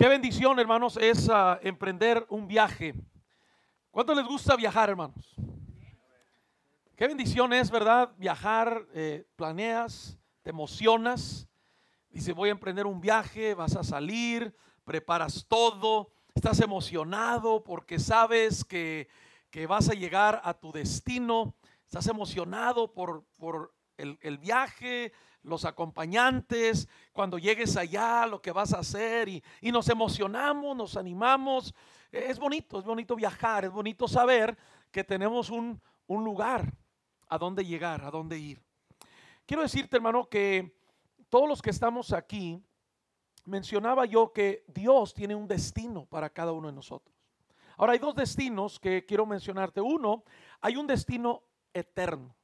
Qué bendición, hermanos, es uh, emprender un viaje. ¿Cuánto les gusta viajar, hermanos? Qué bendición es, ¿verdad? Viajar, eh, planeas, te emocionas. Dice, voy a emprender un viaje, vas a salir, preparas todo, estás emocionado porque sabes que, que vas a llegar a tu destino, estás emocionado por, por el, el viaje, los acompañantes, cuando llegues allá, lo que vas a hacer y, y, nos emocionamos, nos animamos. Es bonito, es bonito viajar, es bonito saber que tenemos un, un lugar a dónde llegar, a dónde ir. Quiero decirte, hermano, que todos los que estamos aquí, mencionaba yo que Dios tiene un destino para cada uno de nosotros. Ahora hay dos destinos que quiero mencionarte. Uno, hay un destino eterno.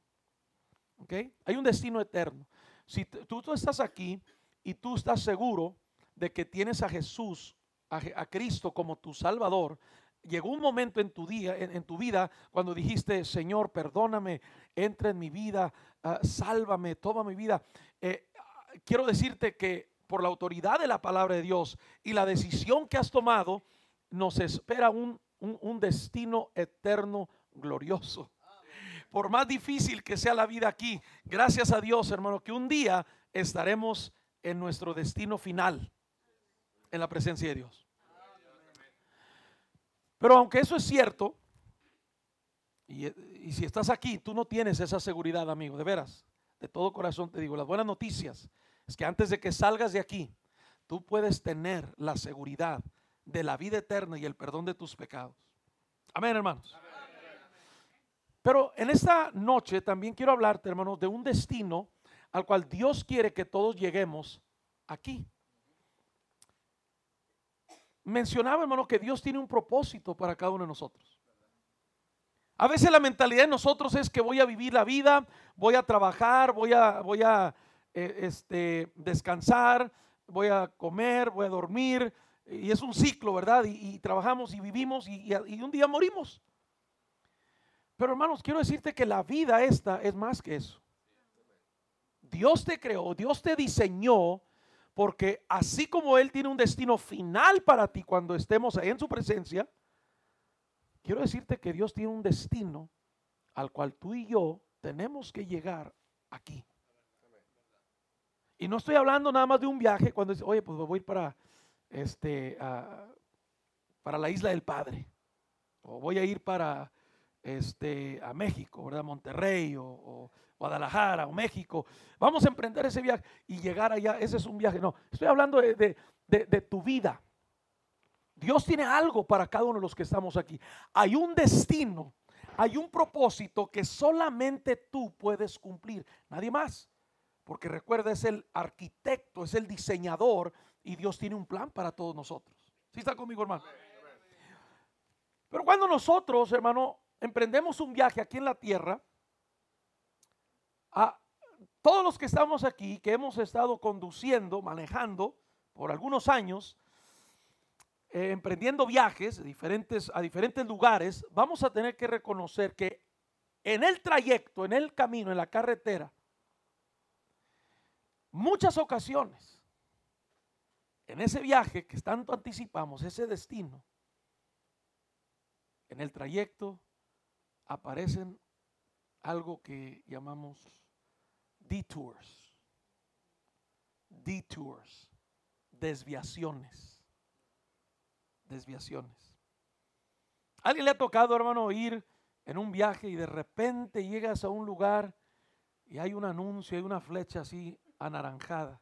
¿Ok? Hay un destino eterno. Si tú, estás aquí y tú estás seguro de que tienes a Jesús, a, Cristo como tu Salvador, llegó un momento en tu día, en, tu vida, cuando dijiste, Señor, perdóname, entra en mi vida, uh, sálvame, toma mi vida. Eh, quiero decirte que por la autoridad de la palabra de Dios y la decisión que has tomado, nos espera un destino eterno glorioso. Por más difícil que sea la vida aquí, gracias a Dios, hermano, que un día estaremos en nuestro destino final, en la presencia de Dios. Pero aunque eso es cierto, y, si estás aquí, tú no tienes esa seguridad, amigo, de veras, de todo corazón te digo, las buenas noticias es que antes de que salgas de aquí, tú puedes tener la seguridad de la vida eterna y el perdón de tus pecados. Amén, hermanos. Pero en esta noche también quiero hablarte, hermanos, de un destino al cual Dios quiere que todos lleguemos aquí mencionaba, hermano, que Dios tiene un propósito para cada uno de nosotros. A veces la mentalidad de nosotros es que voy a vivir la vida, voy a trabajar, voy a, voy a eh, este, descansar, voy a comer, voy a dormir, y es un ciclo, ¿verdad? Y, trabajamos y vivimos y, un día morimos. Pero hermanos, quiero decirte que la vida esta es más que eso. Dios te creó, Dios te diseñó porque así como Él tiene un destino final para ti cuando estemos ahí en su presencia, quiero decirte que Dios tiene un destino al cual tú y yo tenemos que llegar aquí. Y no estoy hablando nada más de un viaje cuando dice, oye, pues voy a ir para, este, para la isla del Padre. O voy a ir para este, a México, ¿verdad? Monterrey o, Guadalajara o México. Vamos a emprender ese viaje y llegar allá. Ese es un viaje. No, estoy hablando de, de, tu vida. Dios tiene algo para cada uno de los que estamos aquí. Hay un destino, hay un propósito que solamente tú puedes cumplir, nadie más. Porque recuerda, es el arquitecto, es el diseñador y Dios tiene un plan para todos nosotros. ¿Sí está conmigo, hermano? Pero cuando nosotros, hermano, emprendemos un viaje aquí en la tierra, a todos los que estamos aquí, que hemos estado conduciendo, manejando por algunos años, eh, emprendiendo viajes diferentes, a diferentes lugares, vamos a tener que reconocer que en el trayecto, en el camino, en la carretera, muchas ocasiones, en ese viaje que tanto anticipamos, ese destino, en el trayecto aparecen algo que llamamos detours. Detours. Desviaciones. Desviaciones. ¿Alguien le ha tocado, hermano, ir en un viaje y de repente llegas a un lugar y hay un anuncio, hay una flecha así anaranjada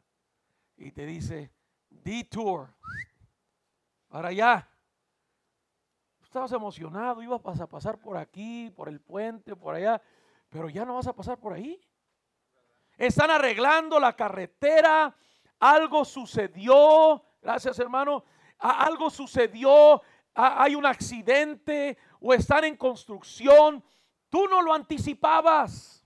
y te dice, detour, para allá. Estabas emocionado, ibas a pasar por aquí, por el puente, por allá, pero ya no vas a pasar por ahí. Están arreglando la carretera, algo sucedió, gracias hermano, algo sucedió, hay un accidente o están en construcción. Tú no lo anticipabas.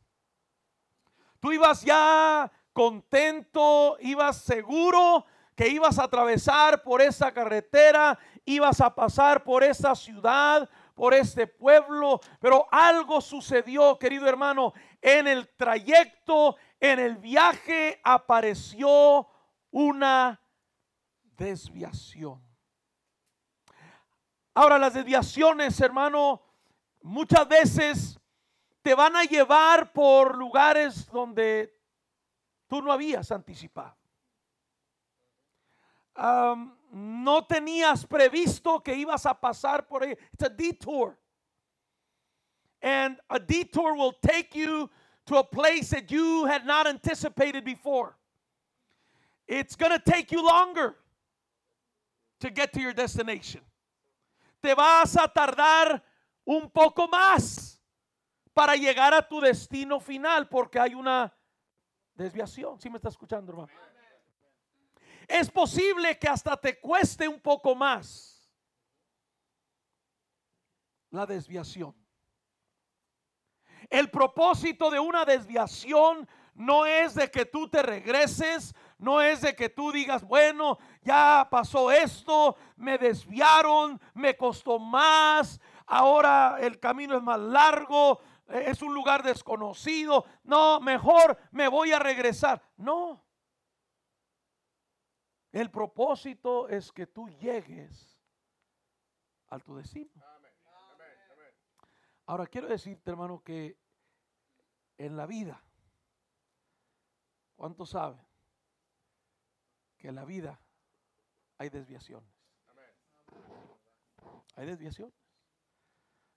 Tú ibas ya contento, ibas seguro que ibas a atravesar por esa carretera ibas a pasar por esa ciudad, por este pueblo, pero algo sucedió, querido hermano, en el trayecto, en el viaje apareció una desviación. Ahora las desviaciones, hermano, muchas veces te van a llevar por lugares donde tú no habías anticipado. Um, no tenías previsto que ibas a pasar por ahí. It's a detour. And a detour will take you to a place that you had not anticipated before. It's going to take you longer to get to your destination. Te vas a tardar un poco más para llegar a tu destino final porque hay una desviación. ¿Sí me está escuchando, hermano? Es posible que hasta te cueste un poco más la desviación. El propósito de una desviación no es de que tú te regreses, no es de que tú digas, bueno, ya pasó esto, me desviaron, me costó más, ahora el camino es más largo, es un lugar desconocido, no, mejor me voy a regresar. No. El propósito es que tú llegues a tu destino. Ahora quiero decirte, hermano, que en la vida, ¿cuánto sabe? Que en la vida hay desviaciones. Hay desviaciones.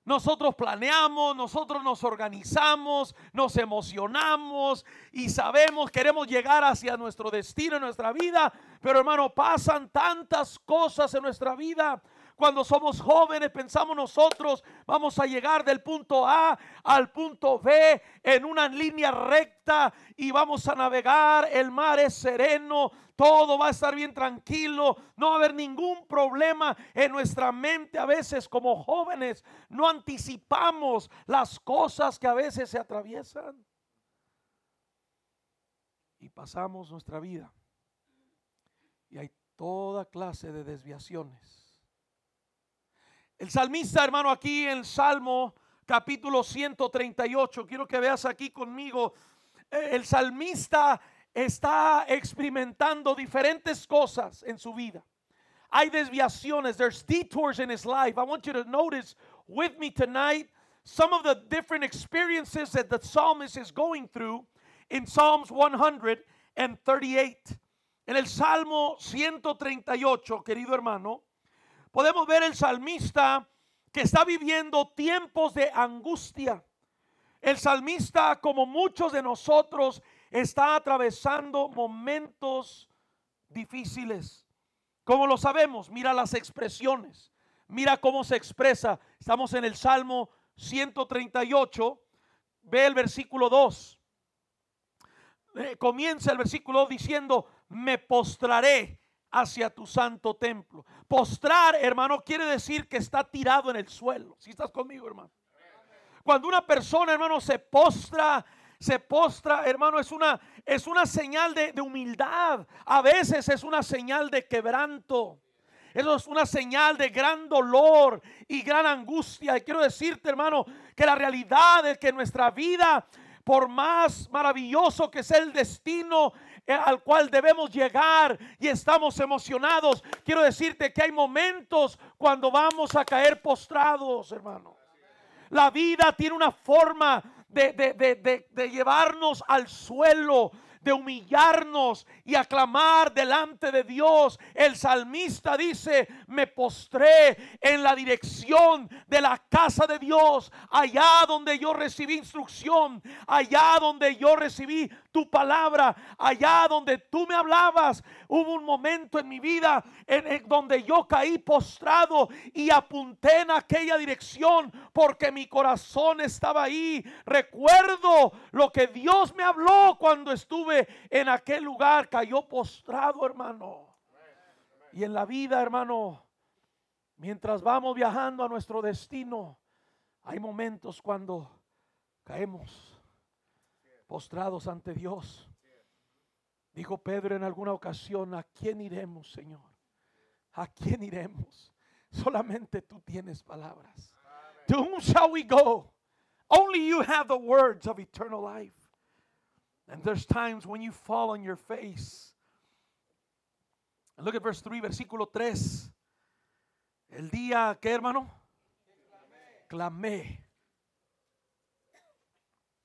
Nosotros planeamos, nosotros nos organizamos, nos emocionamos y sabemos, queremos llegar hacia nuestro destino en nuestra vida, pero hermano, pasan tantas cosas en nuestra vida. Cuando somos jóvenes pensamos nosotros vamos a llegar del punto A al punto B en una línea recta y vamos a navegar, el mar es sereno, todo va a estar bien tranquilo, no va a haber ningún problema en nuestra mente. A veces como jóvenes no anticipamos las cosas que a veces se atraviesan. Y pasamos nuestra vida. Y hay toda clase de desviaciones el salmista, hermano, aquí en Salmo capítulo 138, quiero que veas aquí conmigo, eh, el salmista está experimentando diferentes cosas en su vida. Hay desviaciones, there's detours in his life. I want you to notice with me tonight some of the different experiences that the psalmist is going through in Psalms 138. En el Salmo 138, querido hermano, podemos ver el salmista que está viviendo tiempos de angustia. El salmista, como muchos de nosotros, está atravesando momentos difíciles. Como lo sabemos, mira las expresiones, mira cómo se expresa. Estamos en el Salmo 138, ve el versículo 2. Eh, comienza el versículo diciendo, me postraré hacia tu santo templo. Postrar, hermano, quiere decir que está tirado en el suelo. Si estás conmigo, hermano. Cuando una persona, hermano, se postra, se postra, hermano, es una, es una señal de, de humildad. A veces es una señal de quebranto. Eso es una señal de gran dolor y gran angustia. Y quiero decirte, hermano, que la realidad es que nuestra vida, por más maravilloso que sea el destino eh, al cual debemos llegar y estamos emocionados. Quiero decirte que hay momentos cuando vamos a caer postrados, hermano. La vida tiene una forma de, de llevarnos al suelo de humillarnos y aclamar delante de Dios. El salmista dice, me postré en la dirección de la casa de Dios, allá donde yo recibí instrucción, allá donde yo recibí tu palabra, allá donde tú me hablabas. Hubo un momento en mi vida en, donde yo caí postrado y apunté en aquella dirección porque mi corazón estaba ahí. Recuerdo lo que Dios me habló cuando estuve en aquel lugar. Cayó postrado, hermano. Y en la vida, hermano, mientras vamos viajando a nuestro destino, hay momentos cuando caemos postrados ante Dios. Dijo Pedro en alguna ocasión, ¿a quién iremos, Señor? ¿A quién iremos? Solamente tú tienes palabras. To whom shall we go? Only you have the words of eternal life. And there's times when you fall on your face. Look at verse 3, versículo 3. El día que, hermano, clamé.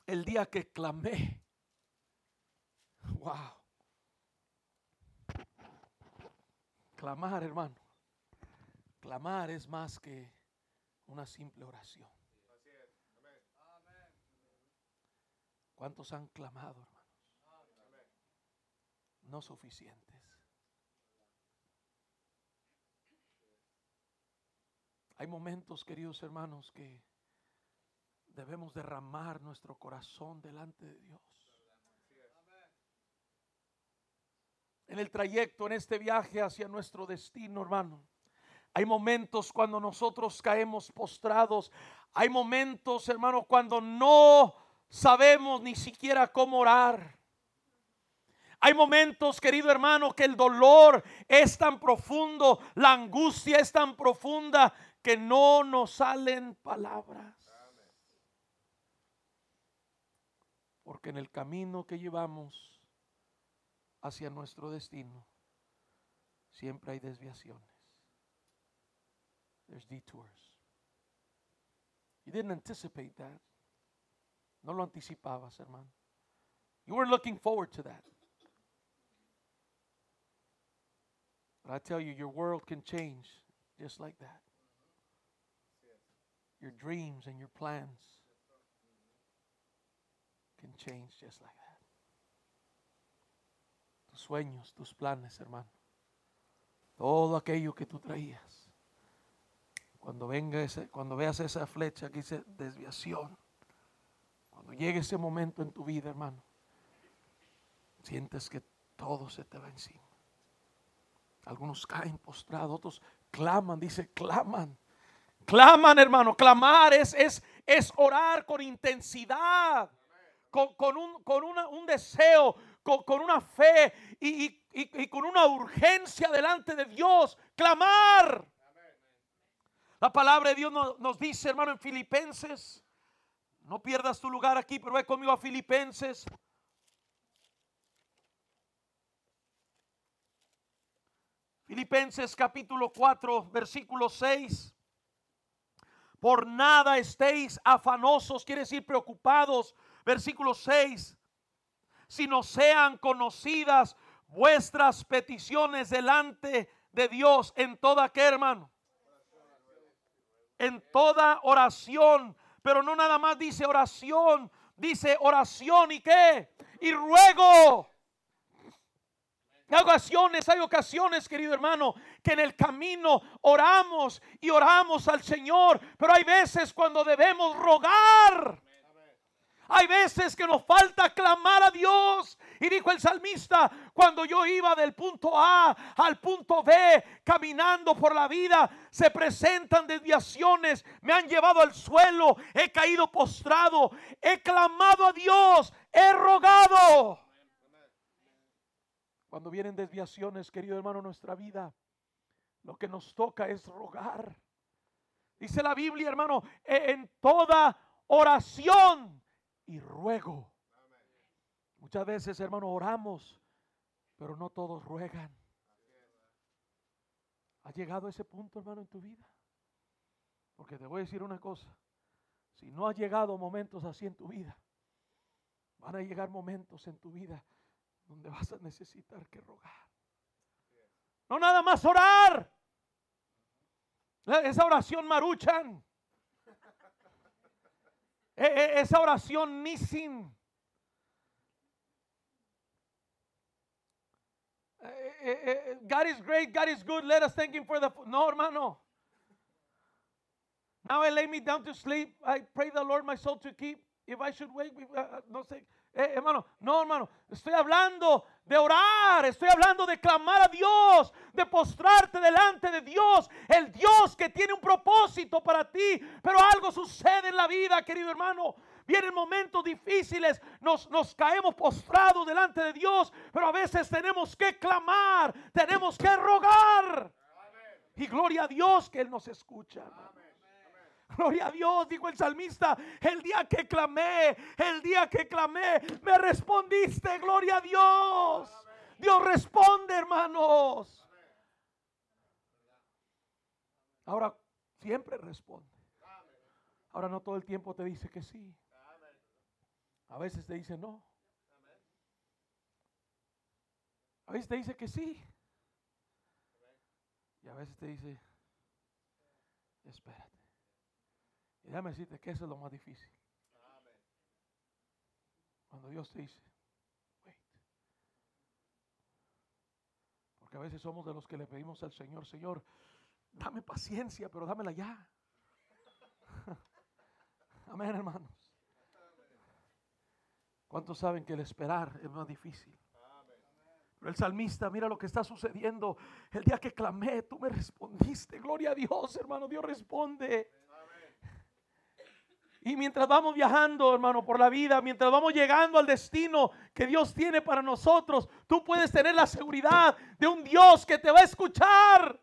El día que clamé. Wow. Clamar, hermano. Clamar es más que una simple oración. ¿Cuántos han clamado, hermanos? No suficientes. Hay momentos, queridos hermanos, que debemos derramar nuestro corazón delante de Dios. En el trayecto, en este viaje hacia nuestro destino, hermano. Hay momentos cuando nosotros caemos postrados. Hay momentos, hermano, cuando no sabemos ni siquiera cómo orar. Hay momentos, querido hermano, que el dolor es tan profundo, la angustia es tan profunda que no nos salen palabras. Porque en el camino que llevamos hacia nuestro destino, siempre hay desviaciones. There's detours. You didn't anticipate that. No lo anticipabas, hermano. You were looking forward to that. But I tell you, your world can change just like that. Your dreams and your plans can change just like that. Tus sueños, tus planes, hermano. Todo aquello que tú traías. Cuando venga ese, cuando veas esa flecha que dice desviación cuando llegue ese momento en tu vida, hermano, sientes que todo se te va encima. Algunos caen postrados, otros claman, dice, claman. Claman, hermano. Clamar es, es, es orar con intensidad, con, un, con un deseo, con, una fe y, con una urgencia delante de Dios. Clamar. La palabra de Dios nos, nos dice, hermano, en Filipenses no pierdas tu lugar aquí, pero ve conmigo a Filipenses. Filipenses capítulo 4, versículo 6. Por nada estéis afanosos, quiere decir preocupados. Versículo 6. no sean conocidas vuestras peticiones delante de Dios en toda que hermano. En toda oración pero no nada más dice oración, dice oración y qué? Y ruego. Hay ocasiones, hay ocasiones, querido hermano, que en el camino oramos y oramos al Señor, pero hay veces cuando debemos rogar. Hay veces que nos falta clamar a Dios. Y dijo el salmista, cuando yo iba del punto A al punto B, caminando por la vida, se presentan desviaciones, me han llevado al suelo, he caído postrado, he clamado a Dios, he rogado. Cuando vienen desviaciones, querido hermano, nuestra vida, lo que nos toca es rogar. Dice la Biblia, hermano, e-, en toda oración y ruego. Muchas veces, hermano, oramos, pero no todos ruegan. ¿Ha llegado a ese punto, hermano, en tu vida? Porque te voy a decir una cosa. Si no ha llegado momentos así en tu vida, van a llegar momentos en tu vida donde vas a necesitar que rogar. No nada más orar. Esa oración maruchan. E, e, esa oración sin e, God is great, God is good, let us thank Him for the. No, hermano. Now I lay me down to sleep. I pray the Lord my soul to keep. If I should wake, uh, no sé. Eh, hermano, no, hermano. Estoy hablando de orar. Estoy hablando de clamar a Dios. De postrarte delante de Dios. El Dios que tiene un propósito para ti. Pero algo sucede en la vida, querido hermano. Vienen momentos difíciles, nos, nos, caemos postrados delante de Dios, pero a veces tenemos que clamar, tenemos que rogar. Y gloria a Dios que Él nos escucha. Gloria a Dios, dijo el salmista, el día que clamé, el día que clamé, me respondiste, gloria a Dios. Dios responde, hermanos. Ahora siempre responde. Ahora no todo el tiempo te dice que sí. A veces te dice no. A veces te dice que sí. Y a veces te dice, espérate. Y déjame decirte que eso es lo más difícil. Cuando Dios te dice. Porque a veces somos de los que le pedimos al Señor, Señor, dame paciencia, pero dámela ya. Amén, hermanos. ¿Cuántos saben que el esperar es más difícil? Pero el salmista, mira lo que está sucediendo. El día que clamé, tú me respondiste. Gloria a Dios, hermano. Dios responde. Y mientras vamos viajando, hermano, por la vida, mientras vamos llegando al destino que Dios tiene para nosotros, tú puedes tener la seguridad de un Dios que te va a escuchar.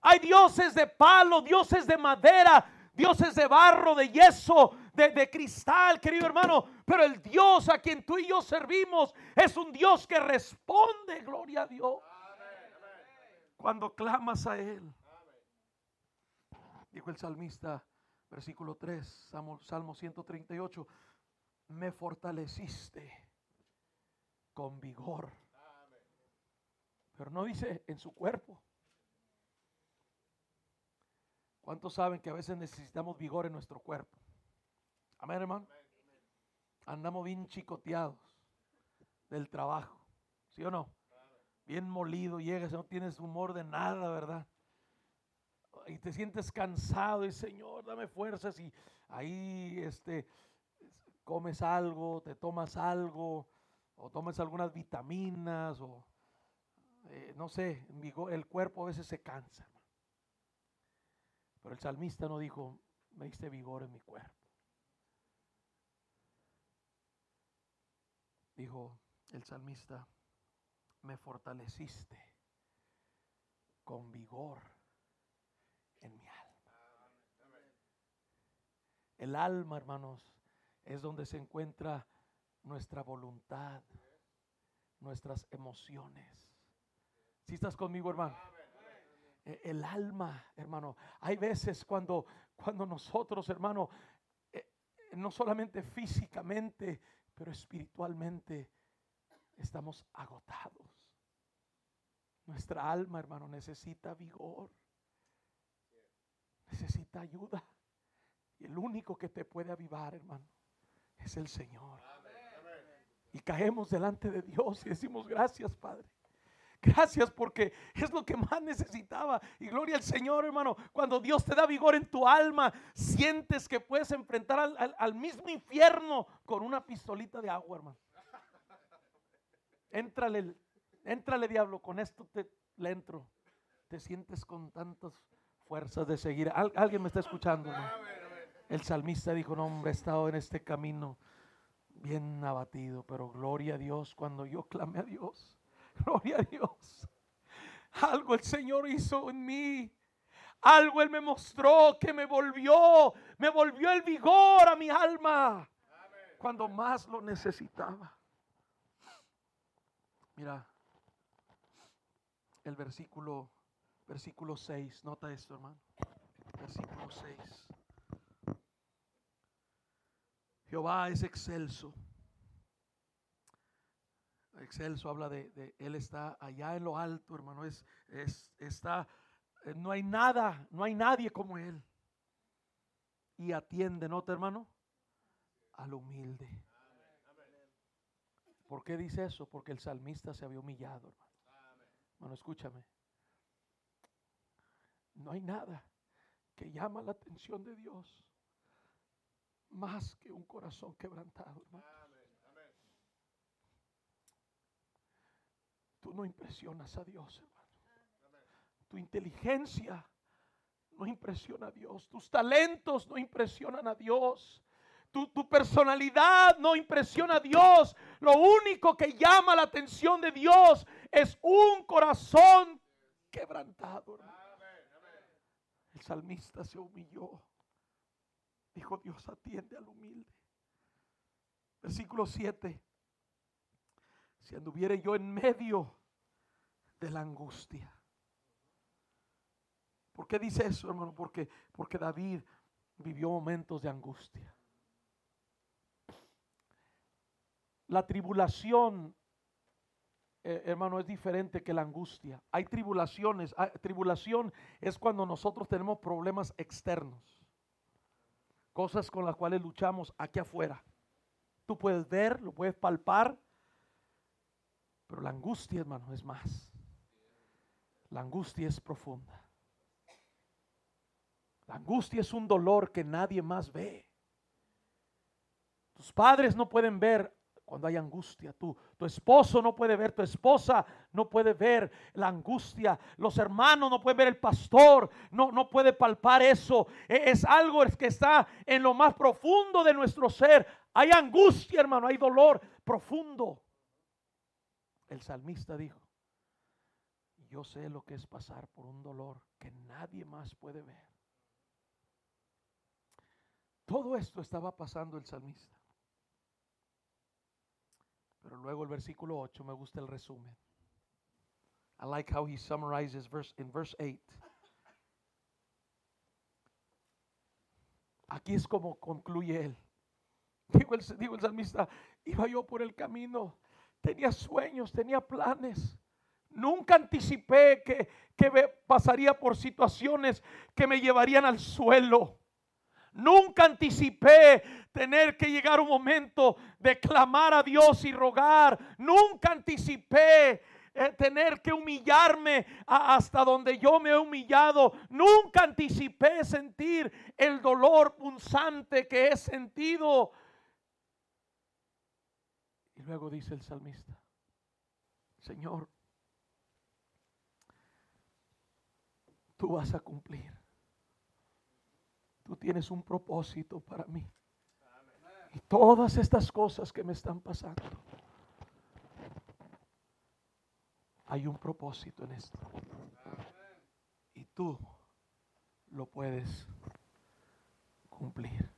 Hay dioses de palo, dioses de madera, dioses de barro, de yeso, de, cristal, querido hermano. Pero el Dios a quien tú y yo servimos es un Dios que responde, gloria a Dios. Cuando clamas a Él. Dijo el salmista, versículo 3, Salmo, Salmo 138, me fortaleciste con vigor. Pero no dice en su cuerpo. ¿Cuántos saben que a veces necesitamos vigor en nuestro cuerpo? Amén, hermano. Andamos bien chicoteados del trabajo, ¿sí o no? Bien molido, llegas, no tienes humor de nada, ¿verdad? Y te sientes cansado y Señor, dame fuerzas y ahí este comes algo, te tomas algo o tomas algunas vitaminas o eh, no sé, el cuerpo a veces se cansa. Pero el salmista no dijo, me diste vigor en mi cuerpo. Dijo el salmista, me fortaleciste con vigor en mi alma. El alma, hermanos, es donde se encuentra nuestra voluntad, nuestras emociones. Si estás conmigo, hermano? E, el alma, hermano. Hay veces cuando, cuando nosotros, hermano, eh, no solamente físicamente, pero espiritualmente estamos agotados. Nuestra alma, hermano, necesita vigor. Necesita ayuda. Y el único que te puede avivar, hermano, es el Señor. Y caemos delante de Dios y decimos, gracias, Padre. Gracias porque es lo que más necesitaba. Y gloria al Señor, hermano. Cuando Dios te da vigor en tu alma, sientes que puedes enfrentar al, mismo infierno con una pistolita de agua, hermano. Éntrale, éntrale diablo, con esto te, le entro. Te sientes con tantas fuerzas de seguir. alguien me está escuchando. El salmista dijo, no, hombre, he estado en este camino bien abatido, pero gloria a Dios cuando yo clame a Dios Gloria a Dios. Algo el Señor hizo en mí. Algo Él me mostró que me volvió, me volvió el vigor a mi alma cuando más lo necesitaba. Mira, el versículo, versículo 6, nota esto hermano. Versículo 6. Jehová es excelso excelso, habla de, Él está allá en lo alto, hermano, es, es, está, eh, no hay nada, no hay nadie como Él. Y atiende, ¿no, hermano? Al humilde. ¿Por qué dice eso? Porque el salmista se había humillado, hermano. Bueno, escúchame. No hay nada que llama la atención de Dios más que un corazón quebrantado. Tú no impresionas a Dios, hermano. Tu inteligencia no impresiona a Dios. Tus talentos no impresionan a Dios. Tu, tu, personalidad no impresiona a Dios. Lo único que llama la atención de Dios es un corazón quebrantado. El salmista se humilló. Dijo, Dios atiende al humilde. Versículo 7 si anduviere yo en medio de la angustia. ¿Por qué dice eso, hermano? Porque, porque David vivió momentos de angustia. La tribulación, eh, hermano, es diferente que la angustia. Hay tribulaciones. tribulación es cuando nosotros tenemos problemas externos. Cosas con las cuales luchamos aquí afuera. Tú puedes ver, lo puedes palpar, pero la angustia, hermano, es más. La angustia es profunda. La angustia es un dolor que nadie más ve. Tus padres no pueden ver cuando hay angustia. Tu, tu esposo no puede ver, tu esposa no puede ver la angustia. Los hermanos no pueden ver el pastor, no, no puede palpar eso. E, es algo que está en lo más profundo de nuestro ser. Hay angustia, hermano, hay dolor profundo. El salmista dijo, yo sé lo que es pasar por un dolor que nadie más puede ver. Todo esto estaba pasando el salmista. Pero luego el versículo 8 me gusta el resumen. I like how he summarizes verse in verse 8. Aquí es como concluye él. Digo el, digo el salmista, iba yo por el camino, tenía sueños, tenía planes. Nunca anticipé que, que pasaría por situaciones que me llevarían al suelo. Nunca anticipé tener que llegar un momento de clamar a Dios y rogar. Nunca anticipé eh, tener que humillarme hasta donde yo me he humillado. Nunca anticipé sentir el dolor punzante que he sentido. Y luego dice el salmista, Señor, tú vas a cumplir tú tienes un propósito para mí. Y todas estas cosas que me están pasando, hay un propósito en esto. Y tú lo puedes cumplir.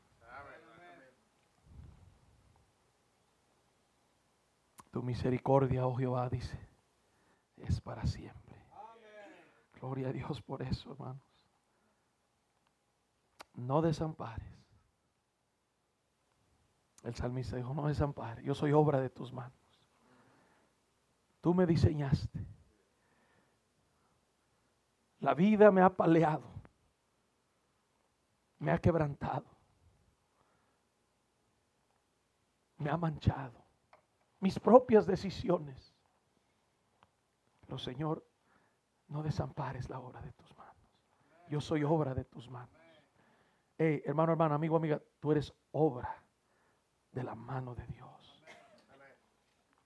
Tu misericordia, oh Jehová, dice, es para siempre. Gloria a Dios por eso, hermano no desampares. El salmista dijo, no desampares, yo soy obra de tus manos. Tú me diseñaste. La vida me ha paleado, me ha quebrantado, me ha manchado. Mis propias decisiones. Pero Señor, no desampares la obra de tus manos. Yo soy obra de tus manos hermano, hermano, amigo, amiga, tú eres obra de la mano de Dios.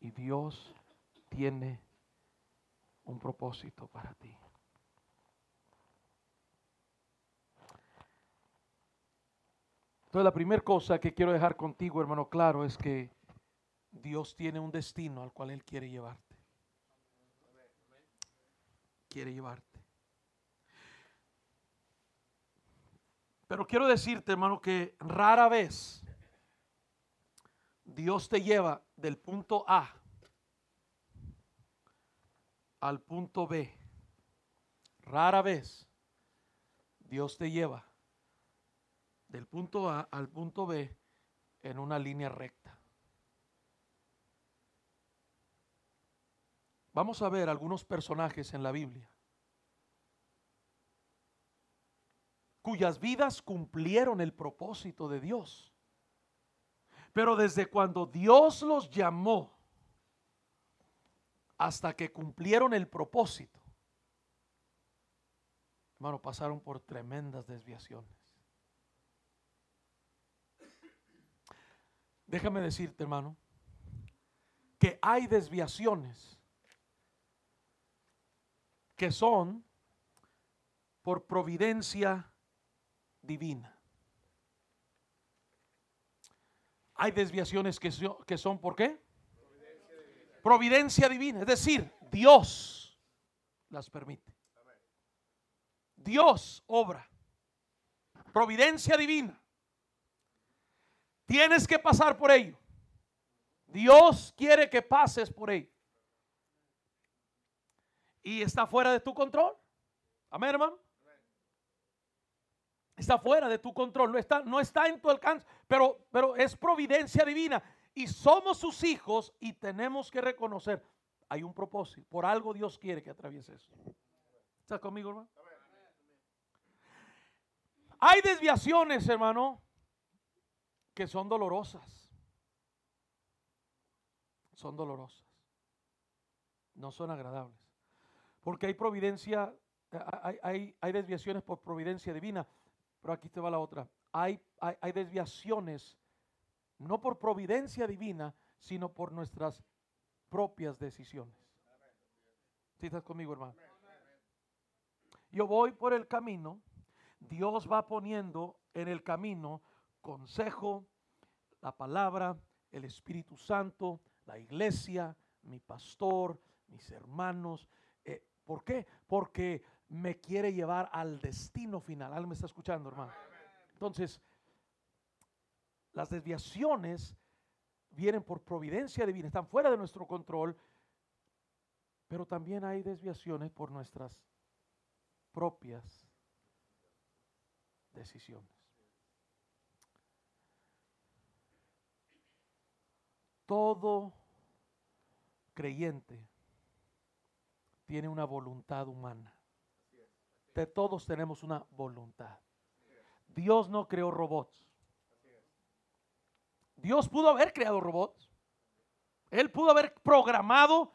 Y Dios tiene un propósito para ti. Entonces la primera cosa que quiero dejar contigo, hermano, claro, es que Dios tiene un destino al cual Él quiere llevarte. Quiere llevarte. Pero quiero decirte, hermano, que rara vez Dios te lleva del punto A al punto B. Rara vez Dios te lleva del punto A al punto B en una línea recta. Vamos a ver algunos personajes en la Biblia cuyas vidas cumplieron el propósito de Dios. Pero desde cuando Dios los llamó hasta que cumplieron el propósito, hermano, pasaron por tremendas desviaciones. Déjame decirte, hermano, que hay desviaciones que son por providencia divina. Hay desviaciones que, son, ¿por qué? Providencia divina. Es decir, Dios las permite. Dios obra. Providencia divina. Tienes que pasar por ello. Dios quiere que pases por ello. Y está fuera de tu control. Amén, hermano. Está fuera de tu control, no está, no está en tu alcance, pero, pero es providencia divina. Y somos sus hijos y tenemos que reconocer, hay un propósito, por algo Dios quiere que atraviese eso. ¿Estás conmigo, hermano? Hay desviaciones, hermano, que son dolorosas. Son dolorosas. No son agradables. Porque hay providencia, hay, hay, desviaciones por providencia divina. Pero aquí te va la otra. Hay, hay, desviaciones no por providencia divina, sino por nuestras propias decisiones. Si estás conmigo, hermano? Yo voy por el camino, Dios va poniendo en el camino consejo, la palabra, el Espíritu Santo, la iglesia, mi pastor, mis hermanos. Eh, ¿Por qué? Porque me quiere llevar al destino final. ¿Alguien me está escuchando, hermano? Entonces, las desviaciones vienen por providencia divina, están fuera de nuestro control, pero también hay desviaciones por nuestras propias decisiones. Todo creyente tiene una voluntad humana. De todos tenemos una voluntad. Dios no creó robots. Dios pudo haber creado robots. Él pudo haber programado,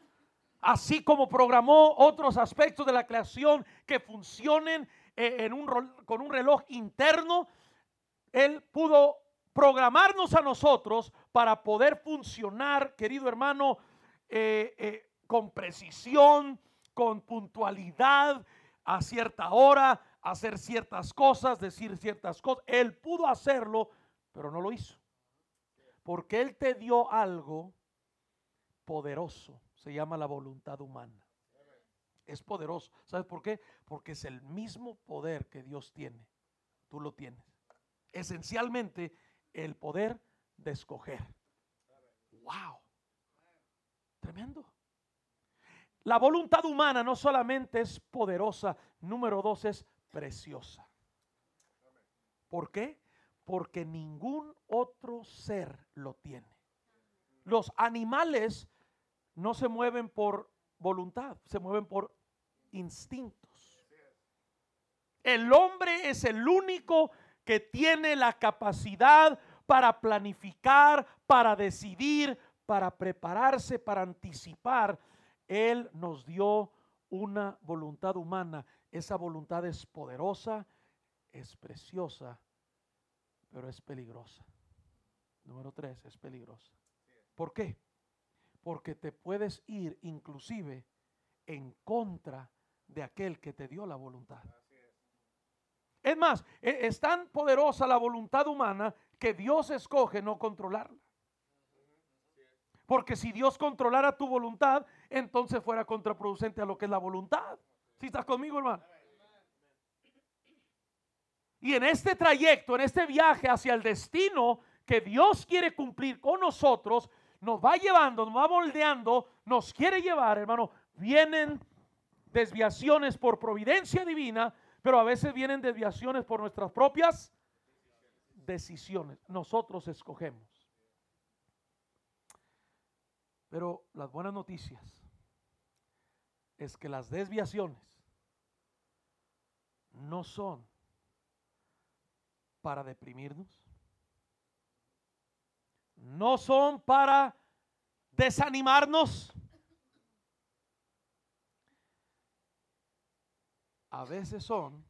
así como programó otros aspectos de la creación que funcionen eh, en un, con un reloj interno. Él pudo programarnos a nosotros para poder funcionar, querido hermano, eh, eh, con precisión, con puntualidad, a cierta hora, hacer ciertas cosas, decir ciertas cosas. Él pudo hacerlo, pero no lo hizo. Porque Él te dio algo poderoso. Se llama la voluntad humana. Es poderoso. ¿Sabes por qué? Porque es el mismo poder que Dios tiene. Tú lo tienes. Esencialmente el poder de escoger. Wow. Tremendo. La voluntad humana no solamente es poderosa, número dos es preciosa. ¿Por qué? porque ningún otro ser lo tiene. Los animales no se mueven por voluntad, se mueven por instintos. El hombre es el único que tiene la capacidad para planificar, para decidir, para prepararse, para anticipar. Él nos dio una voluntad humana. Esa voluntad es poderosa, es preciosa pero es peligrosa. Número tres, es peligrosa. ¿Por qué? Porque te puedes ir inclusive en contra de aquel que te dio la voluntad. Es más, e, es tan poderosa la voluntad humana que Dios escoge no controlarla. Porque si Dios controlara tu voluntad, entonces fuera contraproducente a lo que es la voluntad. Si estás conmigo, hermano. Y en este trayecto, en este viaje hacia el destino que Dios quiere cumplir con nosotros, nos va llevando, nos va moldeando, nos quiere llevar, hermano. Vienen desviaciones por providencia divina, pero a veces vienen desviaciones por nuestras propias decisiones. Nosotros escogemos. Pero las buenas noticias es que las desviaciones no son para deprimirnos. No son para desanimarnos. A veces son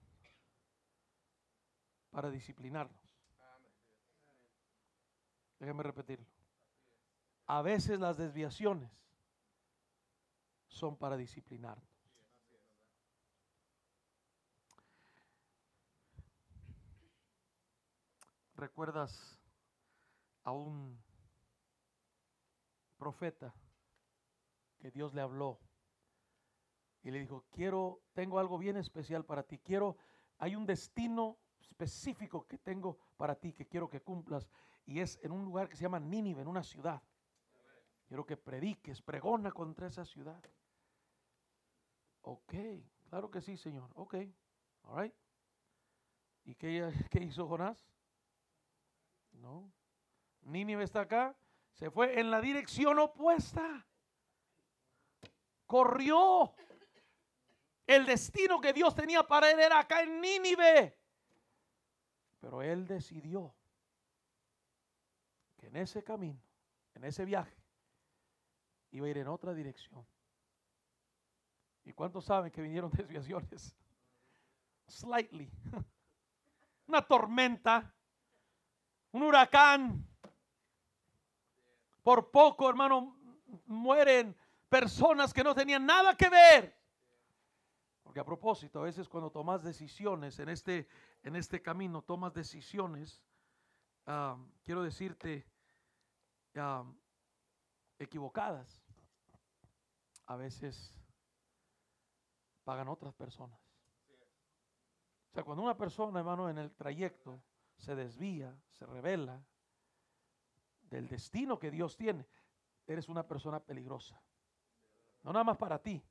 para disciplinarnos. Déjeme repetirlo. A veces las desviaciones son para disciplinarnos. ¿Recuerdas a un profeta que Dios le habló y le dijo, quiero, tengo algo bien especial para ti, quiero, hay un destino específico que tengo para ti, que quiero que cumplas, y es en un lugar que se llama Nínive, en una ciudad. Quiero que prediques, pregona contra esa ciudad. Ok, claro que sí, Señor. Ok, all right. ¿Y qué, qué hizo Jonás? No. Nínive está acá. Se fue en la dirección opuesta. Corrió. El destino que Dios tenía para él era acá en Nínive. Pero él decidió que en ese camino, en ese viaje, iba a ir en otra dirección. ¿Y cuántos saben que vinieron desviaciones? Slightly. Una tormenta, un huracán. Por poco, hermano, mueren personas que no tenían nada que ver. Porque a propósito, a veces cuando tomas decisiones en este, en este camino, tomas decisiones, quiero decirte, equivocadas, a veces pagan otras personas. O sea, cuando una persona, hermano, en el trayecto se desvía, se revela del destino que Dios tiene, eres una persona peligrosa. No nada más para ti,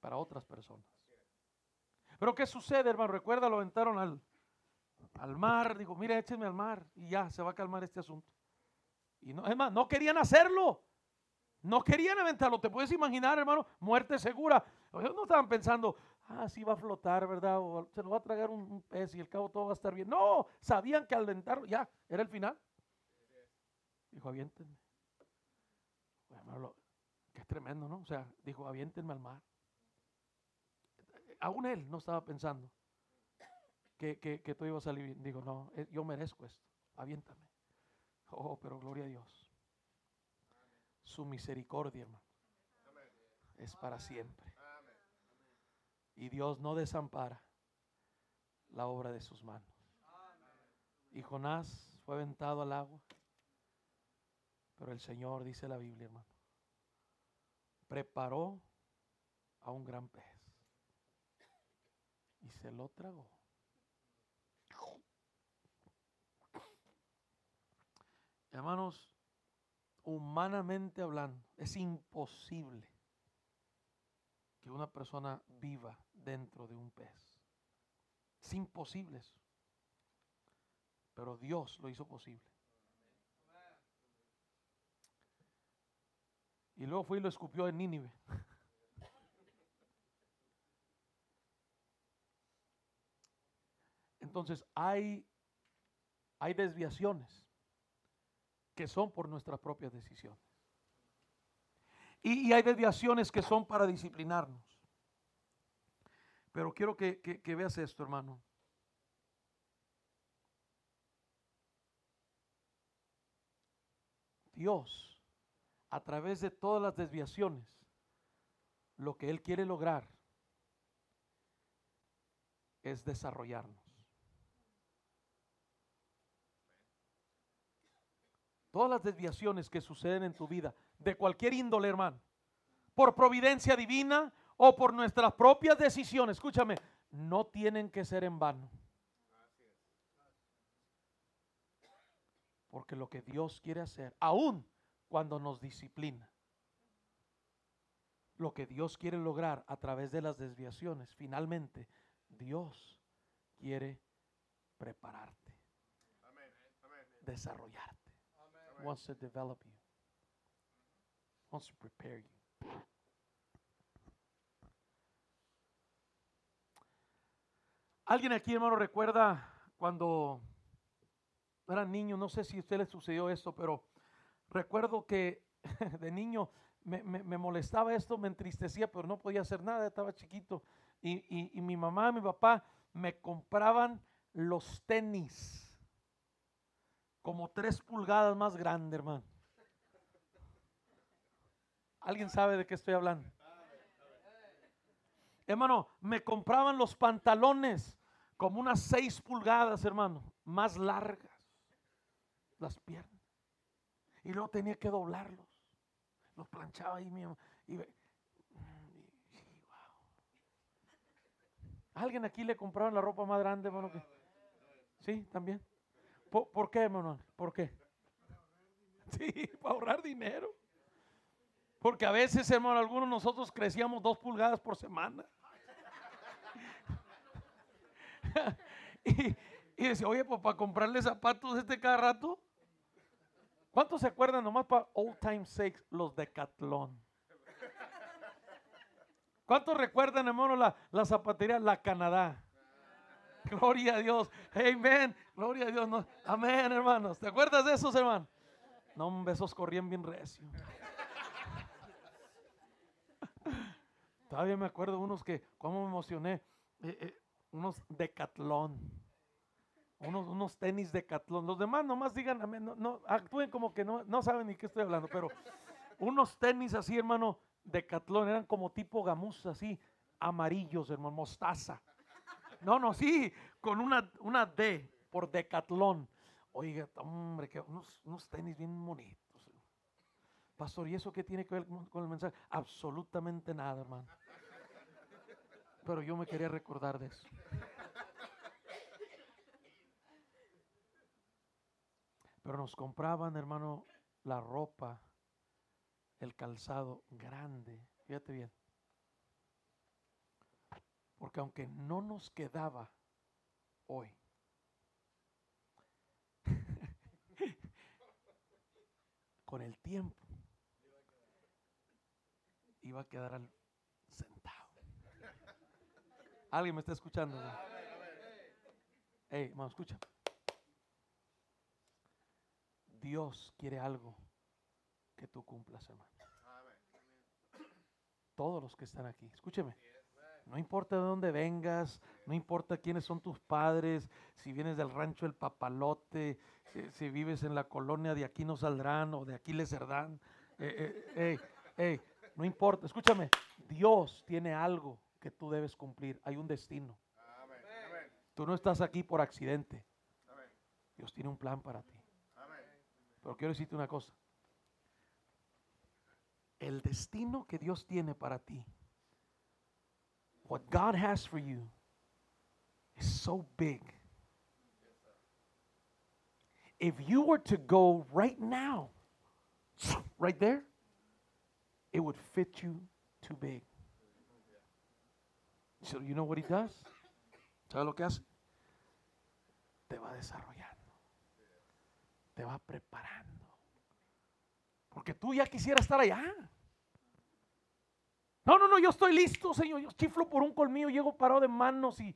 para otras personas. Pero ¿qué sucede, hermano? Recuerda, lo aventaron al, al mar. Digo, mira, échenme al mar y ya se va a calmar este asunto. Y no, es más, no querían hacerlo. No querían aventarlo. Te puedes imaginar, hermano, muerte segura. Ellos no estaban pensando, ah, sí va a flotar, ¿verdad? O se lo va a tragar un, pez y el cabo todo va a estar bien. No, sabían que al aventarlo, ya, era el final. Dijo, aviéntenme. que es tremendo, ¿no? O sea, dijo, aviéntenme al mar. Aún él no estaba pensando que, que, que todo iba a salir bien. Digo, no, eh, yo merezco esto. Aviéntame. Oh, pero gloria a Dios. Su misericordia, hermano, es para siempre. Y Dios no desampara la obra de sus manos. Y Jonás fue aventado al agua. Pero el Señor, dice la Biblia, hermano, preparó a un gran pez. Y se lo tragó. Hermanos, humanamente hablando, es imposible que una persona viva dentro de un pez. Es imposible eso. Pero Dios lo hizo posible. Y luego fue y lo escupió en Nínive. Entonces hay, hay desviaciones que son por nuestras propias decisiones. Y, hay desviaciones que son para disciplinarnos. Pero quiero que, veas esto, hermano. Dios, a través de todas las desviaciones, lo que Él quiere lograr es desarrollarnos. Todas las desviaciones que suceden en tu vida, de cualquier índole, hermano, por providencia divina o por nuestras propias decisiones, escúchame, no tienen que ser en vano. Porque lo que Dios quiere hacer, aún cuando nos disciplina, lo que Dios quiere lograr a través de las desviaciones, finalmente Dios quiere prepararte, desarrollarte wants to develop you, wants to prepare you. ¿Alguien aquí, hermano, recuerda cuando era niño? No sé si a usted le sucedió esto, pero recuerdo que de niño me, me, molestaba esto, me entristecía, pero no podía hacer nada, estaba chiquito. Y, y mi mamá, mi papá me compraban los tenis como tres pulgadas más grande, hermano. ¿Alguien sabe de qué estoy hablando? Hermano, me compraban los pantalones como unas seis pulgadas, hermano, más largas. Las piernas. Y luego tenía que doblarlos. Los planchaba ahí mismo. Y, ¿Alguien aquí le compraban la ropa más grande, hermano? Sí, también. ¿Por, qué, hermano? ¿Por qué? Sí, para ahorrar dinero. Porque a veces, hermano, algunos de nosotros crecíamos dos pulgadas por semana. Y, y decía, oye, pues para comprarle zapatos este cada rato. ¿Cuántos se acuerdan nomás para old time sakes los Decathlon? ¿Cuántos recuerdan, hermano, la, la zapatería La Canadá? Gloria a Dios. Amén. Gloria a Dios. Amén, hermanos. ¿Te acuerdas de esos, hermano? No, hombre, esos corrían bien recio. Todavía me acuerdo unos que, cómo me emocioné. Eh, eh, unos decatlón. Unos, unos tenis decatlón. Los demás nomás digan, no, actúen como que no, no saben ni qué estoy hablando, pero unos tenis así, hermano, decatlón, eran como tipo gamuza, así, amarillos, hermano, mostaza. No, no, sí, con una, una D por decatlón. Oiga, hombre, que unos, unos tenis bien bonitos. Pastor, ¿y eso qué tiene que ver con el mensaje? Absolutamente nada, hermano. Pero yo me quería recordar de eso. Pero nos compraban, hermano, la ropa, el calzado grande. Fíjate bien. Porque aunque no nos quedaba hoy, con el tiempo iba a quedar al sentado. ¿Alguien me está escuchando? Hey, hermano, escucha. Dios quiere algo que tú cumplas, hermano. Todos los que están aquí, escúcheme. No importa de dónde vengas, no importa quiénes son tus padres, si vienes del rancho El Papalote, si, vives en la colonia de aquí no saldrán o de aquí les serán. Eh, eh, no importa, escúchame, Dios tiene algo que tú debes cumplir, hay un destino. Tú no estás aquí por accidente. Dios tiene un plan para ti. Pero quiero decirte una cosa. El destino que Dios tiene para ti what God has for you is so big. If you were to go right now, right there, it would fit you too big. So you know what he does? ¿Sabes lo que hace? Te va desarrollando. Te va preparando. Porque tú ya quisieras estar allá. No, no, no, yo estoy listo, Señor. Yo chiflo por un colmillo, llego parado de manos y,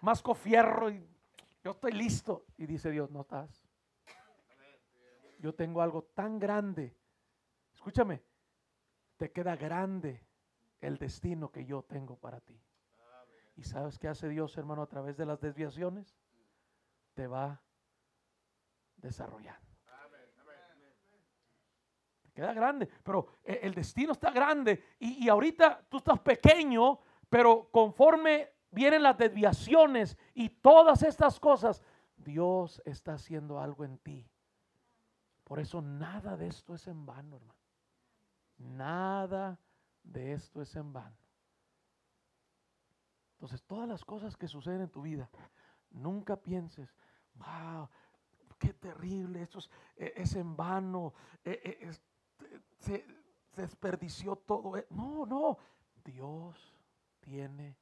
masco fierro y yo estoy listo. Y dice Dios, no estás. Yo tengo algo tan grande. Escúchame, te queda grande el destino que yo tengo para ti. ¿Y sabes qué hace Dios, hermano, a través de las desviaciones? Te va desarrollando queda grande, pero eh, el destino está grande y, ahorita tú estás pequeño, pero conforme vienen las desviaciones y todas estas cosas, Dios está haciendo algo en ti. Por eso nada de esto es en vano, hermano. Nada de esto es en vano. Entonces, todas las cosas que suceden en tu vida, nunca pienses, wow, qué terrible, esto es, e, en vano, e, se, desperdició todo. E-". No, no. Dios tiene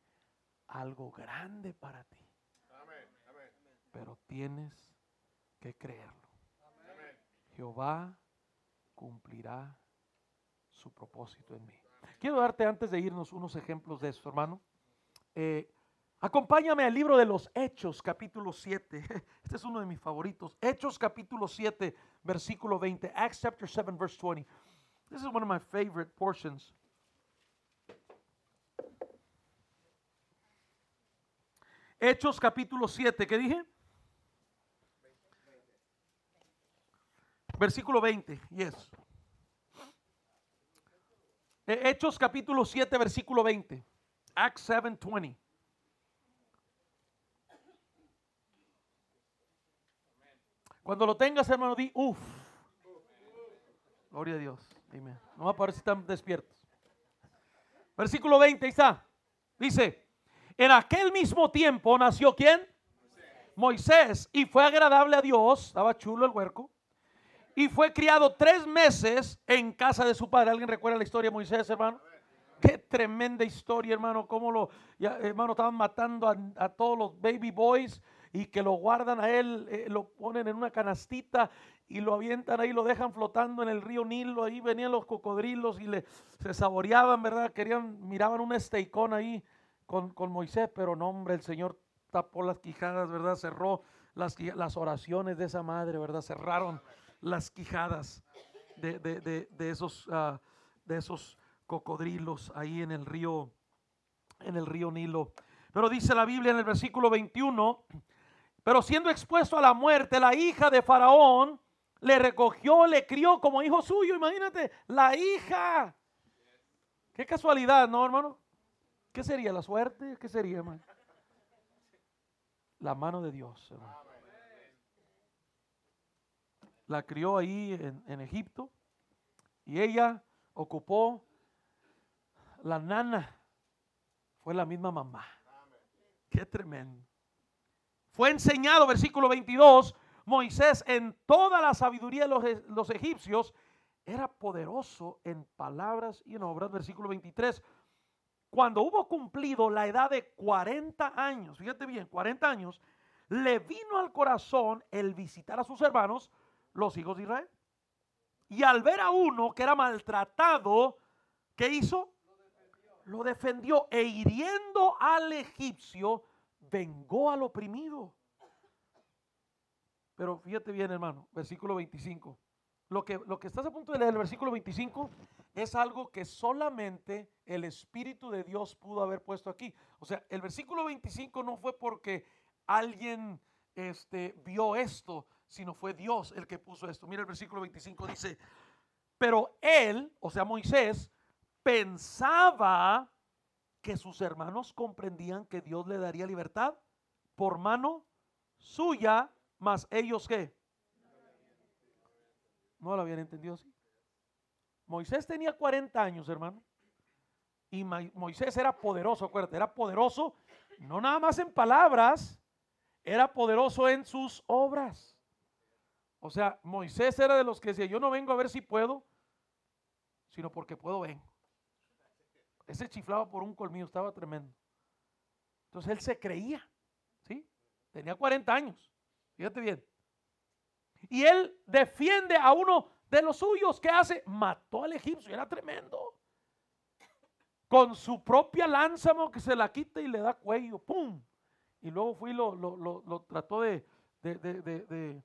algo grande para ti. Pero tienes que creerlo. Jehová cumplirá su propósito en mí. Quiero darte antes de irnos unos ejemplos de esto, hermano. Eh, acompáñame al libro de los Hechos, capítulo 7. Este es uno de mis favoritos. Hechos, capítulo 7, versículo 20. Acts chapter 7, verse 20. This is one of my favorite portions. Hechos capítulo 7, ¿qué dije? Versículo 20, yes. Hechos capítulo 7, versículo 20. Acts 7, 20. Cuando lo tengas, hermano, di, uff. Gloria a Dios. Dime, no me parece están despiertos. Versículo 20, ahí está. Dice, en aquel mismo tiempo nació quién? Moisés. Y fue agradable a Dios, estaba chulo el huerco. Y fue criado tres meses en casa de su padre. ¿Alguien recuerda la historia de Moisés, hermano? Qué tremenda historia, hermano. Cómo lo, ya, hermano, estaban matando a todos los baby boys y que lo guardan a él, eh, lo ponen en una canastita y lo avientan ahí, lo dejan flotando en el río Nilo. Ahí venían los cocodrilos y le, se saboreaban, ¿verdad? Querían, miraban un esteicón ahí con, con Moisés, pero no, hombre, el Señor tapó las quijadas, ¿verdad? Cerró las, las oraciones de esa madre, ¿verdad? Cerraron las quijadas de, de, de, esos, uh, de esos cocodrilos ahí en el río, en el río Nilo. Pero dice la Biblia en el versículo 21, pero siendo expuesto a la muerte, la hija de Faraón le recogió, le crió como hijo suyo. Imagínate, la hija. Qué casualidad, ¿no, hermano? ¿Qué sería la suerte? ¿Qué sería, hermano? La mano de Dios, hermano. La crió ahí en, en Egipto y ella ocupó la nana. Fue la misma mamá. Qué tremendo. Fue enseñado, versículo 22, Moisés en toda la sabiduría de los, los, egipcios era poderoso en palabras y en obras. Versículo 23. Cuando hubo cumplido la edad de 40 años, fíjate bien, 40 años, le vino al corazón el visitar a sus hermanos, los hijos de Israel. Y al ver a uno que era maltratado, ¿qué hizo? Lo defendió e hiriendo al egipcio, vengó al oprimido. Pero fíjate bien, hermano, versículo 25. Lo que, lo que estás a punto de leer, el versículo 25, es algo que solamente el Espíritu de Dios pudo haber puesto aquí. O sea, el versículo 25 no fue porque alguien este, vio esto, sino fue Dios el que puso esto. Mira el versículo 25 dice, pero él, o sea Moisés, pensaba que sus hermanos comprendían que Dios le daría libertad por mano suya, más ellos qué? No lo habían entendido así. Moisés tenía 40 años, hermano. Y Moisés era poderoso, acuérdate, era poderoso no nada más en palabras, era poderoso en sus obras. O sea, Moisés era de los que decía, yo no vengo a ver si puedo, sino porque puedo vengo. Ese chiflaba por un colmillo, estaba tremendo. Entonces él se creía, ¿sí? Tenía 40 años, fíjate bien. Y él defiende a uno de los suyos. ¿Qué hace? Mató al egipcio, era tremendo. Con su propia lanza, que se la quita y le da cuello, ¡pum! Y luego fui y lo, lo, lo, trató de, de, de,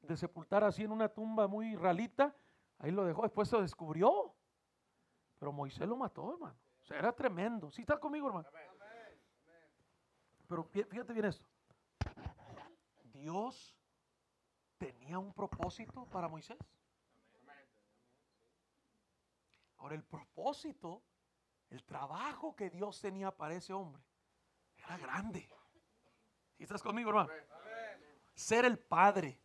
de, sepultar así en una tumba muy ralita. Ahí lo dejó, después se descubrió. Pero Moisés lo mató, hermano. Era tremendo. ¿Sí está conmigo, hermano? Pero fíjate bien esto. Dios tenía un propósito para Moisés. Ahora, el propósito, el trabajo que Dios tenía para ese hombre, era grande. ¿Sí estás conmigo, hermano? Ser el padre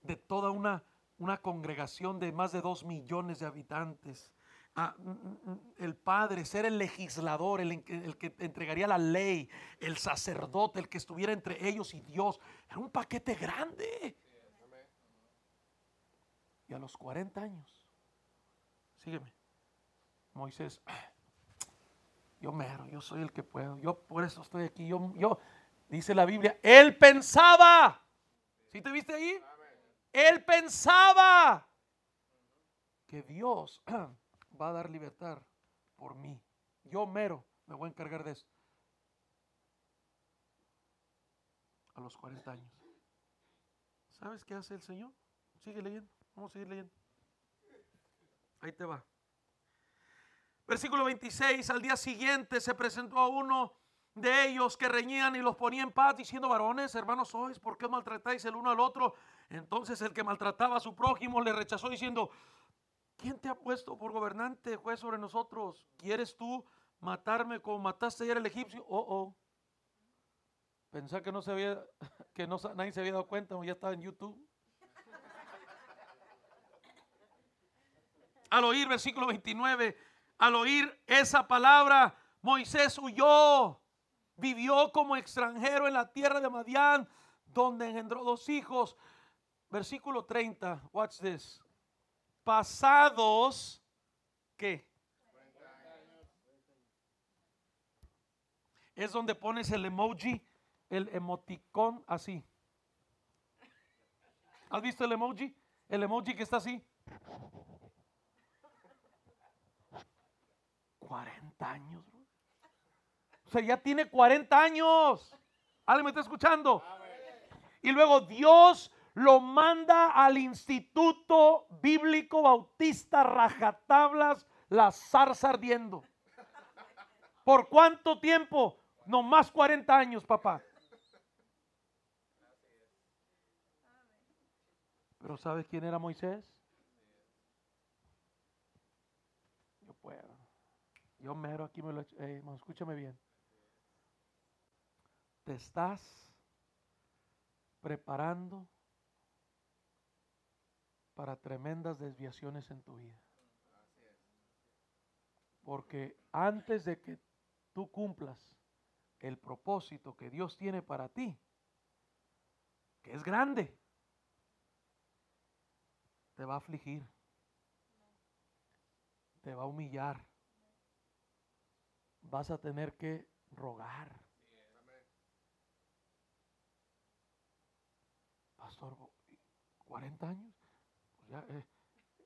de toda una, una congregación de más de dos millones de habitantes Mm, mm, mm, el padre, ser el legislador, el, el, que entregaría la ley, el sacerdote, el que estuviera entre ellos y Dios. Era un paquete grande. Y a los 40 años, sígueme, Moisés, yo mero, yo soy el que puedo, yo por eso estoy aquí, yo, yo, dice la Biblia, él pensaba, ¿sí te viste ahí? Él pensaba que Dios va a dar libertad por mí. Yo mero me voy a encargar de esto. A los 40 años. ¿Sabes qué hace el Señor? Sigue leyendo. Vamos a seguir leyendo. Ahí te va. Versículo 26. Al día siguiente se presentó a uno de ellos que reñían y los ponía en paz diciendo, varones, hermanos sois, ¿por qué maltratáis el uno al otro? Entonces el que maltrataba a su prójimo le rechazó diciendo, ¿Quién te ha puesto por gobernante, juez sobre nosotros? ¿Quieres tú matarme como mataste ayer al egipcio? Oh, oh. Pensá que no se había, que no, nadie se había dado cuenta, ya estaba en YouTube. Al oír, versículo 29, al oír esa palabra, Moisés huyó, vivió como extranjero en la tierra de Madián, donde engendró dos hijos. Versículo 30, watch this pasados, ¿qué? es donde pones el emoji, el emoticón así. ¿Has visto el emoji? El emoji que está así. 40 años, bro. O sea, ya tiene 40 años. ¿Alguien me está escuchando? Y luego Dios lo manda al Instituto Bíblico Bautista Rajatablas, la zarza ardiendo. ¿Por cuánto tiempo? No más 40 años, papá. Pero ¿sabes quién era Moisés? Yo puedo. Yo mero aquí me lo eh, escúchame bien. Te estás preparando para tremendas desviaciones en tu vida. Porque antes de que tú cumplas el propósito que Dios tiene para ti, que es grande, te va a afligir, te va a humillar, vas a tener que rogar. Pastor, 40 años, pues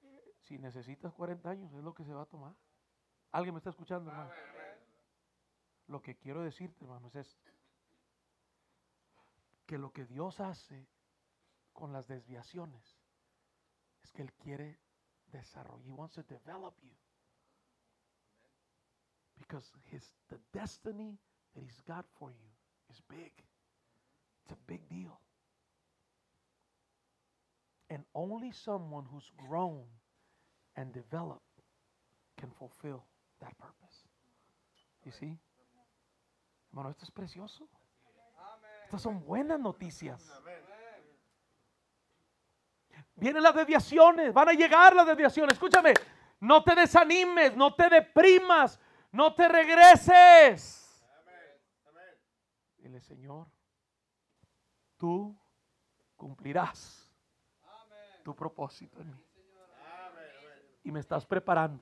eh, si necesitas 40 años es lo que se va a tomar. ¿Alguien me está escuchando, hermano? Lo que quiero decirte, hermanos, es que lo que Dios hace con las desviaciones es que Él quiere desarrollar. He wants to develop you. Because his, the destiny that He's got for you is big. It's a big deal. And only someone who's grown and developed can fulfill that purpose. You see? Hermano, esto es precioso. Estas son buenas noticias. Vienen las desviaciones, van a llegar las desviaciones. Escúchame, no te desanimes, no te deprimas, no te regreses. Dile, Señor, tú cumplirás tu propósito en mí. Y me estás preparando.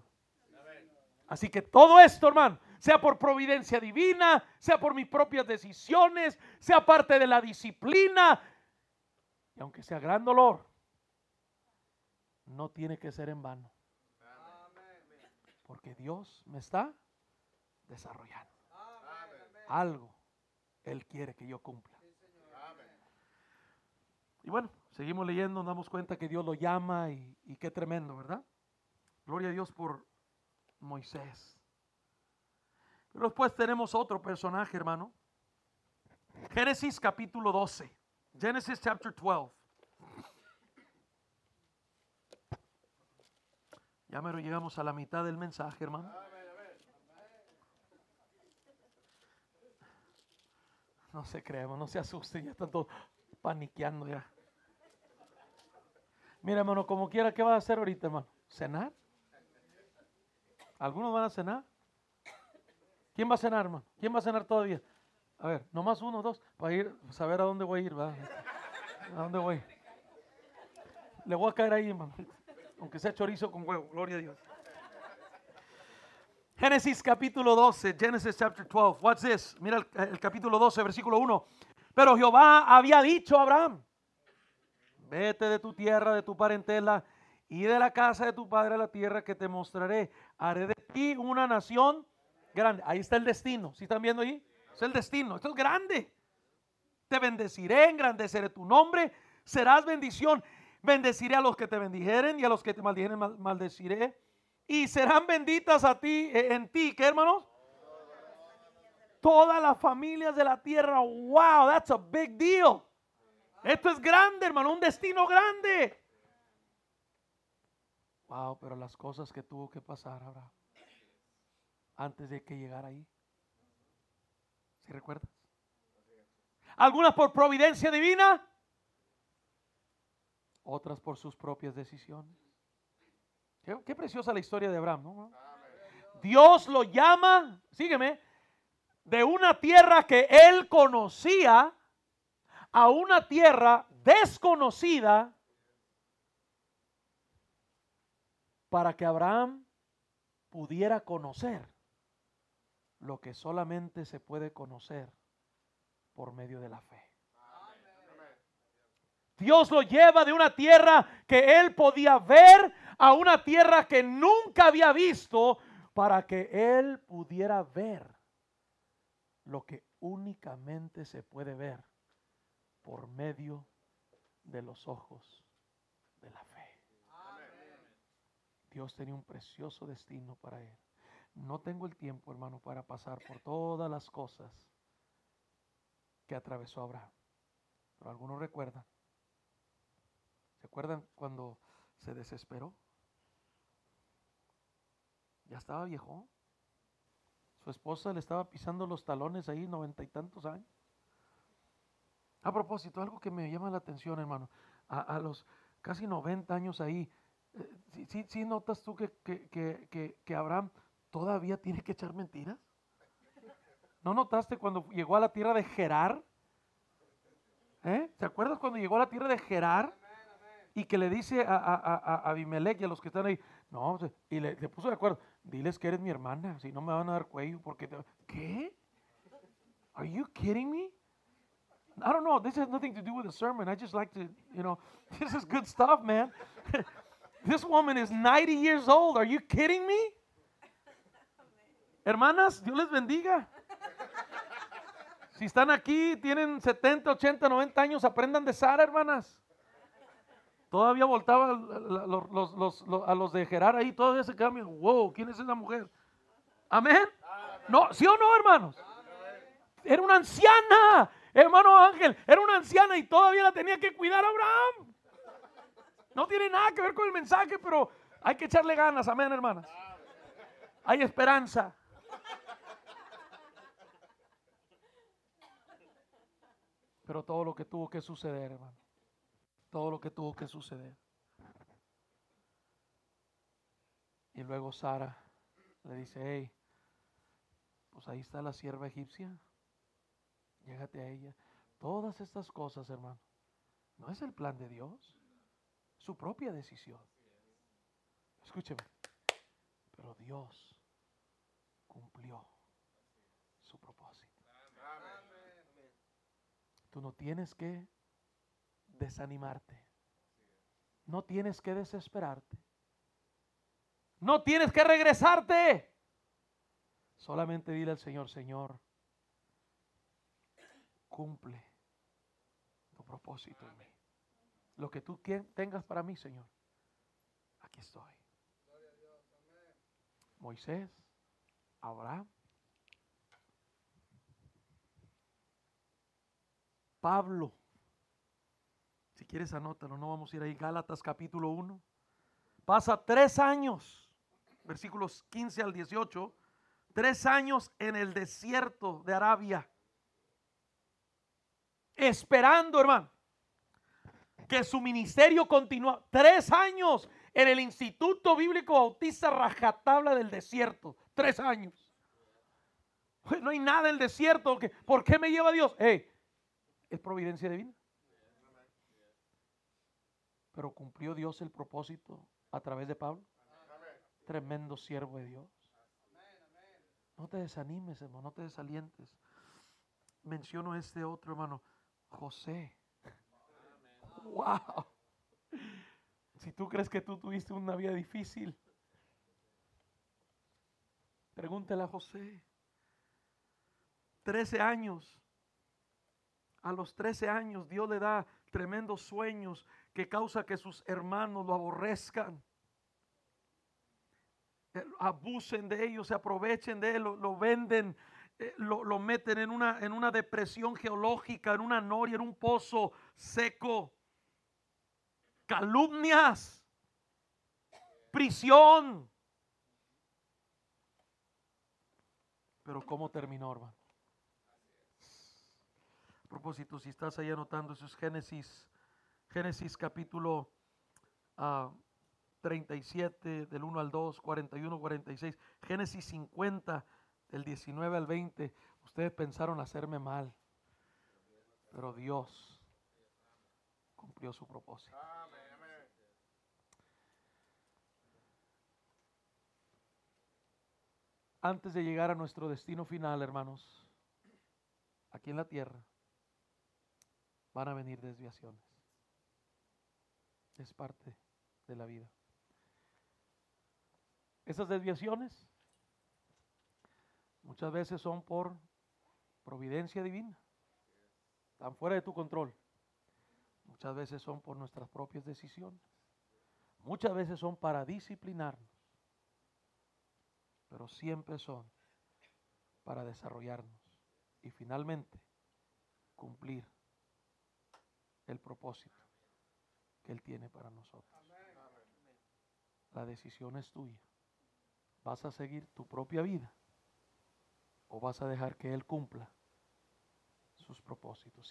Así que todo esto, hermano, sea por providencia divina, sea por mis propias decisiones, sea parte de la disciplina, y aunque sea gran dolor, no tiene que ser en vano. Porque Dios me está desarrollando. Algo Él quiere que yo cumpla. Y bueno, seguimos leyendo, nos damos cuenta que Dios lo llama y, y qué tremendo, ¿verdad? Gloria a Dios por Moisés. Pero después tenemos otro personaje, hermano. Génesis capítulo 12. Genesis chapter 12. Ya mero llegamos a la mitad del mensaje, hermano. No se creemos, no se asusten, ya están todos paniqueando ya. Mira, hermano, como quiera, ¿qué va a hacer ahorita, hermano? ¿Cenar? ¿Algunos van a cenar? ¿Quién va a cenar, hermano? ¿Quién va a cenar todavía? A ver, nomás uno, dos, para ir, saber a dónde voy a ir, ¿verdad? ¿A dónde voy? Le voy a caer ahí, hermano. Aunque sea chorizo con huevo, gloria a Dios. Génesis capítulo 12, Genesis chapter 12. What's this? Mira el, el, capítulo 12, versículo 1. Pero Jehová había dicho a Abraham, vete de tu tierra, de tu parentela y de la casa de tu padre a la tierra que te mostraré. Haré de ti una nación grande. Ahí está el destino. ¿Sí están viendo ahí? Es el destino. Esto es grande. Te bendeciré, engrandeceré tu nombre, serás bendición. Bendeciré a los que te bendijeren y a los que te maldijeren maldeciré. Y serán benditas a ti, eh, en ti, ¿qué hermanos? Todas las familias de la tierra. Wow, that's a big deal. Esto es grande, hermano, un destino grande. Wow, pero las cosas que tuvo que pasar ahora antes de que llegara ahí. ¿Si recuerdas? Algunas por providencia divina, otras por sus propias decisiones. Qué, preciosa la historia de Abraham, ¿no? Dios lo llama, sígueme, de una tierra que él conocía a una tierra desconocida para que Abraham pudiera conocer lo que solamente se puede conocer por medio de la fe. Dios lo lleva de una tierra que él podía ver a una tierra que nunca había visto para que él pudiera ver lo que únicamente se puede ver por medio de los ojos de la fe. Dios tenía un precioso destino para él. No tengo el tiempo, hermano, para pasar por todas las cosas que atravesó Abraham. Pero algunos recuerdan. ¿Se acuerdan cuando se desesperó? Ya estaba viejo. Su esposa le estaba pisando los talones ahí, noventa y tantos años. A propósito, algo que me llama la atención, hermano. A, los casi 90 años ahí, eh, ¿sí, notas tú que, que, Abraham todavía tiene que echar mentiras? ¿No notaste cuando llegó a la tierra de Gerar? ¿Eh? ¿Te acuerdas cuando llegó a la tierra de Gerar? Y que le dice a, a, a Abimelech y a los que están ahí, no, y le, puso de acuerdo, diles que eres mi hermana, si no me van a dar cuello, porque, ¿qué? Are you kidding me? I don't know. This has nothing to do with the sermon. I just like to, you know, this is good stuff, man. this woman is 90 years old. Are you kidding me? Hermanas, Dios les bendiga. Si están aquí, tienen 70, 80, 90 años, aprendan de Sara, hermanas. Todavía voltaba a los de Gerar ahí, todavía se cambian. Wow, ¿quién es esa mujer? Amén. No, ¿sí o no, hermanos? Era una anciana, hermano Ángel, era una anciana y todavía la tenía que cuidar Abraham. No tiene nada que ver con el mensaje, pero hay que echarle ganas, amén, hermanas. Hay esperanza. Pero todo lo que tuvo que suceder, hermano todo lo que tuvo que suceder. Y luego Sara le dice, hey, pues ahí está la sierva egipcia, llégate a ella. Todas estas cosas, hermano, no es el plan de Dios, su propia decisión. Escúcheme, pero Dios cumplió su propósito. Tú no tienes que desanimarte. No tienes que desesperarte. No tienes que regresarte. Solamente dile al Señor, Señor, cumple tu propósito en mí. Lo que tú tengas para mí, Señor, aquí estoy. Moisés, Abraham, Pablo, si quieres, anótalo, no vamos a ir ahí. Gálatas capítulo 1. Pasa tres años, versículos 15 al 18, tres años en el desierto de Arabia. Esperando, hermano, que su ministerio continúa. Tres años en el Instituto Bíblico Bautista Rajatabla del Desierto. Tres años. No hay nada en el desierto. ¿Por qué me lleva Dios? Es providencia divina. Pero cumplió Dios el propósito a través de Pablo. Tremendo siervo de Dios. No te desanimes, hermano, no te desalientes. Menciono este otro, hermano, José. Wow. Si tú crees que tú tuviste una vida difícil, pregúntale a José. Trece años. A los trece años Dios le da tremendos sueños que causa que sus hermanos lo aborrezcan, eh, abusen de ellos, se aprovechen de él, lo, venden, eh, lo, meten en una, en una depresión geológica, en una noria, en un pozo seco, calumnias, prisión. Pero ¿cómo terminó, hermano? A propósito, si estás ahí anotando, eso es Génesis Génesis capítulo 37, ah, del 1 al 2, 41, 46. Génesis 50, del 19 al 20. Ustedes pensaron hacerme mal, pero Dios cumplió su propósito. antes de llegar a nuestro destino final, hermanos, aquí en la tierra, van a venir desviaciones. Es parte de la vida. Esas desviaciones muchas veces son por providencia divina. Están fuera de tu control. Muchas veces son por nuestras propias decisiones. Muchas veces son para disciplinarnos. Pero siempre son para desarrollarnos y finalmente cumplir el propósito que Él tiene para nosotros. La decisión es tuya. ¿Vas a seguir tu propia vida o vas a dejar que Él cumpla sus propósitos?